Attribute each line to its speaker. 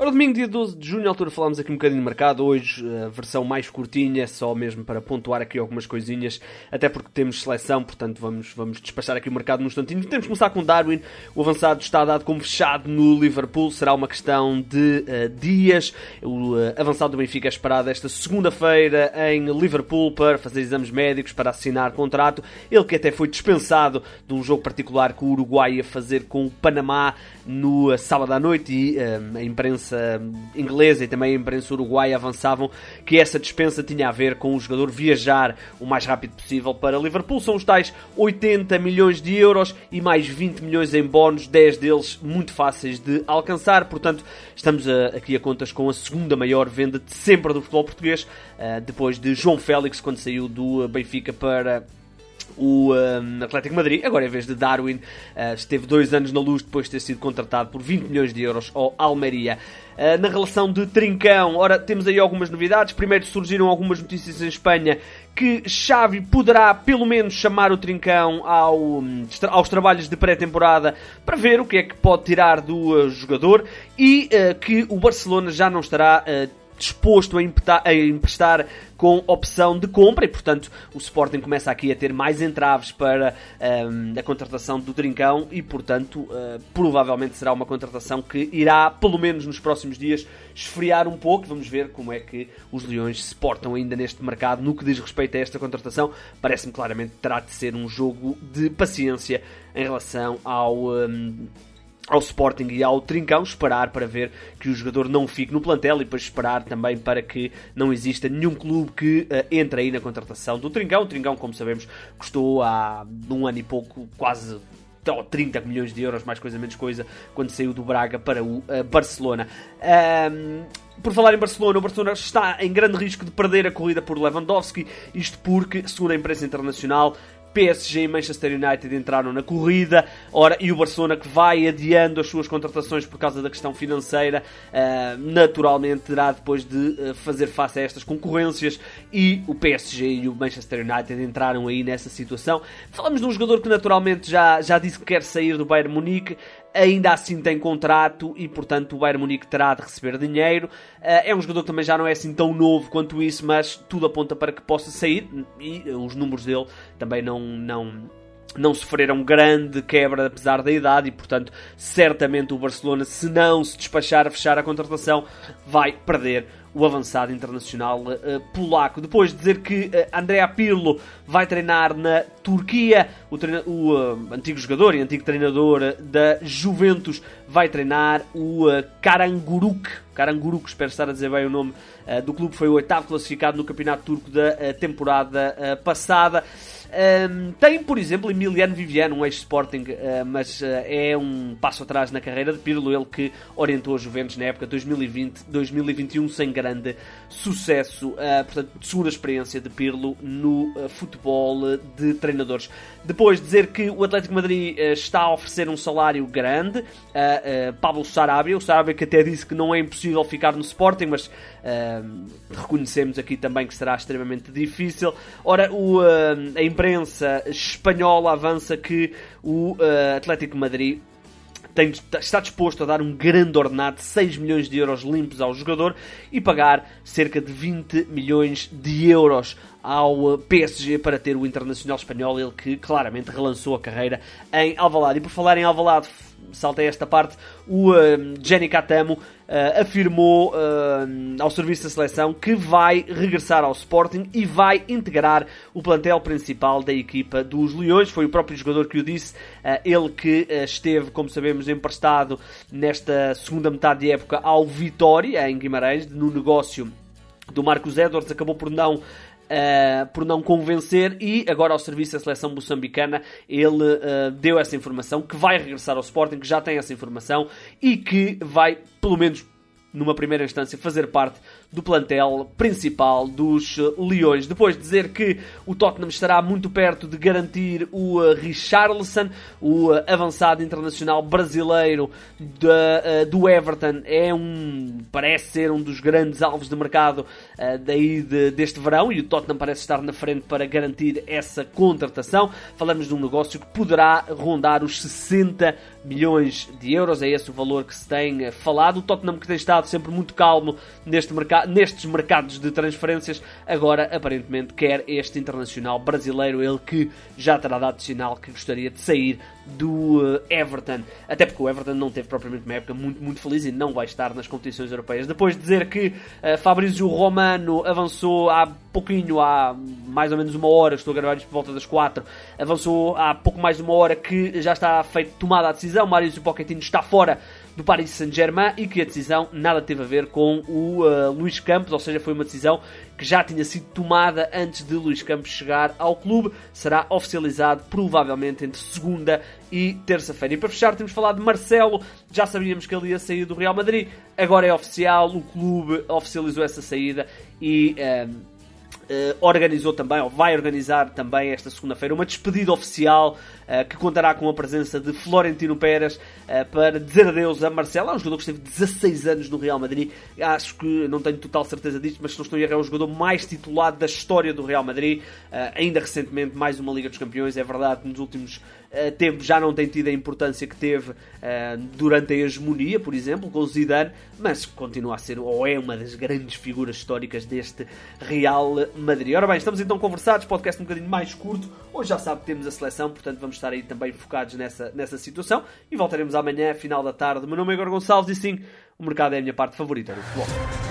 Speaker 1: Ora, domingo, dia 12 de junho, à altura falámos aqui um bocadinho de mercado. Hoje, a versão mais curtinha, só mesmo para pontuar aqui algumas coisinhas, até porque temos seleção, portanto vamos, vamos despachar aqui o mercado num instantinho. Temos que começar com Darwin. O avançado está dado como fechado no Liverpool. Será uma questão de uh, dias. O uh, avançado do Benfica é esperado esta segunda-feira em Liverpool para fazer exames médicos, para assinar contrato. Ele que até foi dispensado de um jogo particular que o Uruguai ia fazer com o Panamá no uh, sábado à noite e a imprensa imprensa inglesa e também a imprensa uruguaia avançavam que essa dispensa tinha a ver com o jogador viajar o mais rápido possível para Liverpool. São os tais 80 milhões de euros e mais 20 milhões em bónus, 10 deles muito fáceis de alcançar. Portanto, estamos a, aqui a contas com a segunda maior venda de sempre do futebol português, uh, depois de João Félix, quando saiu do Benfica para o um, Atlético Madrid, agora em vez de Darwin, uh, esteve dois anos na luz depois de ter sido contratado por 20 milhões de euros ao Almeria. Uh, na relação de Trincão, ora, temos aí algumas novidades. Primeiro surgiram algumas notícias em Espanha que Xavi poderá pelo menos chamar o Trincão ao, aos trabalhos de pré-temporada para ver o que é que pode tirar do uh, jogador e que o Barcelona já não estará disposto a, impetar, a emprestar com opção de compra e, portanto, o Sporting começa aqui a ter mais entraves para um, a contratação do Trincão e, portanto, uh, provavelmente será uma contratação que irá, pelo menos nos próximos dias, esfriar um pouco. Vamos ver como é que os Leões se portam ainda neste mercado no que diz respeito a esta contratação. Parece-me claramente que terá de ser um jogo de paciência em relação ao. Um, ao Sporting e ao Trincão, esperar para ver que o jogador não fique no plantel e depois esperar também para que não exista nenhum clube que uh, entre aí na contratação do Trincão. O Trincão, como sabemos, custou há um ano e pouco quase 30 milhões de euros, mais coisa menos coisa, quando saiu do Braga para o uh, Barcelona. Um, por falar em Barcelona, o Barcelona está em grande risco de perder a corrida por Lewandowski, isto porque, segundo a imprensa internacional, PSG e Manchester United entraram na corrida, ora, e o Barcelona que vai adiando as suas contratações por causa da questão financeira, uh, naturalmente terá depois de uh, fazer face a estas concorrências. E o PSG e o Manchester United entraram aí nessa situação. Falamos de um jogador que naturalmente já, já disse que quer sair do Bayern Munique, ainda assim tem contrato e, portanto, o Bayern Munique terá de receber dinheiro. Eh, é um jogador que também já não é assim tão novo quanto isso, mas tudo aponta para que possa sair e os números dele também não, não, não sofreram grande quebra apesar da idade e, portanto, certamente o Barcelona, se não se despachar a fechar a contratação, vai perder o avançado internacional uh, polaco. Depois de dizer que uh, Andrea Pirlo vai treinar na Turquia, o, o uh, antigo jogador e antigo treinador da Juventus vai treinar o uh, Karanguruk. Karanguruk, espero estar a dizer bem o nome do clube, foi o oitavo classificado no campeonato turco da temporada passada. Um, tem, por exemplo, Emiliano Viviano, um ex-Sporting, uh, mas uh, é um passo atrás na carreira de Pirlo, ele que orientou a Juventus na época 2020-2021 sem grande sucesso. Uh, portanto, segunda experiência de Pirlo no futebol de treinadores. Depois dizer que o Atlético Madrid está a oferecer um salário grande a Pablo Sarabia, o Sarabia que até disse que não é impossível ficar no Sporting, mas reconhecemos aqui também que será extremamente difícil. Ora, o, a imprensa espanhola avança que o uh, Atlético Madrid tem, está disposto a dar um grande ordenado de 6 milhões de euros limpos ao jogador e pagar cerca de 20 milhões de euros ao PSG para ter o internacional espanhol, ele que claramente relançou a carreira em Alvalade. E por falar em Alvalade, saltei esta parte, o uh, Jenny Catamo uh, afirmou uh, ao serviço da seleção que vai regressar ao Sporting e vai integrar o plantel principal da equipa dos Leões. Foi o próprio jogador que o disse, uh, ele que esteve, como sabemos, emprestado nesta segunda metade de época ao Vitória, em Guimarães, no negócio do Marcos Edwards, acabou por não uh, por não convencer e agora ao serviço da seleção moçambicana ele uh, deu essa informação que vai regressar ao Sporting, que já tem essa informação e que vai, pelo menos numa primeira instância, fazer parte do plantel principal dos eh, Leões. Depois de dizer que o Tottenham estará muito perto de garantir o uh, Richarlison, o uh, avançado internacional brasileiro do Everton, é um parece ser um dos grandes alvos de mercado daí de, deste verão e o Tottenham parece estar na frente para garantir essa contratação. Falamos de um negócio que poderá rondar os 60 milhões de euros, é esse o valor que se tem eh, falado. O Tottenham que tem estado sempre muito calmo neste mercado, nestes mercados de transferências, agora aparentemente quer este internacional brasileiro, ele que já terá dado sinal que gostaria de sair do uh, Everton. Até porque o Everton não teve propriamente uma época muito, muito feliz e não vai estar nas competições europeias. Depois de dizer que uh, Fabrício Romano avançou há pouquinho, há mais ou menos uma hora, estou a gravar isto por volta das 4, avançou há pouco mais de uma hora que já está feita tomada a decisão. Maurício Pochettino está fora do Paris Saint-Germain e que a decisão nada teve a ver com o uh, Luís Campos, ou seja, foi uma decisão que já tinha sido tomada antes de Luís Campos chegar ao clube. Será oficializado provavelmente entre segunda e terça-feira. E para fechar, temos falado de Marcelo. Já sabíamos que ele ia sair do Real Madrid, agora é oficial. O clube oficializou essa saída e. Uh, Uh, organizou também, ou vai organizar também esta segunda-feira, uma despedida oficial uh, que contará com a presença de Florentino Pérez uh, para dizer adeus a Marcelo. É um jogador que esteve 16 anos no Real Madrid. Acho que não tenho total certeza disto, mas se não estou a errar, é o jogador mais titulado da história do Real Madrid. ainda recentemente, mais uma Liga dos Campeões. É verdade que nos últimos tempos já não tem tido a importância que teve durante a hegemonia, por exemplo, com o Zidane, mas continua a ser, ou é uma das grandes figuras históricas deste Real Madrid. Ora bem, estamos então conversados, podcast um bocadinho mais curto. Hoje já sabe que temos a seleção, portanto vamos estar aí também focados nessa, nessa situação. E voltaremos amanhã, final da tarde. O meu nome é Igor Gonçalves e sim, o mercado é a minha parte favorita do futebol.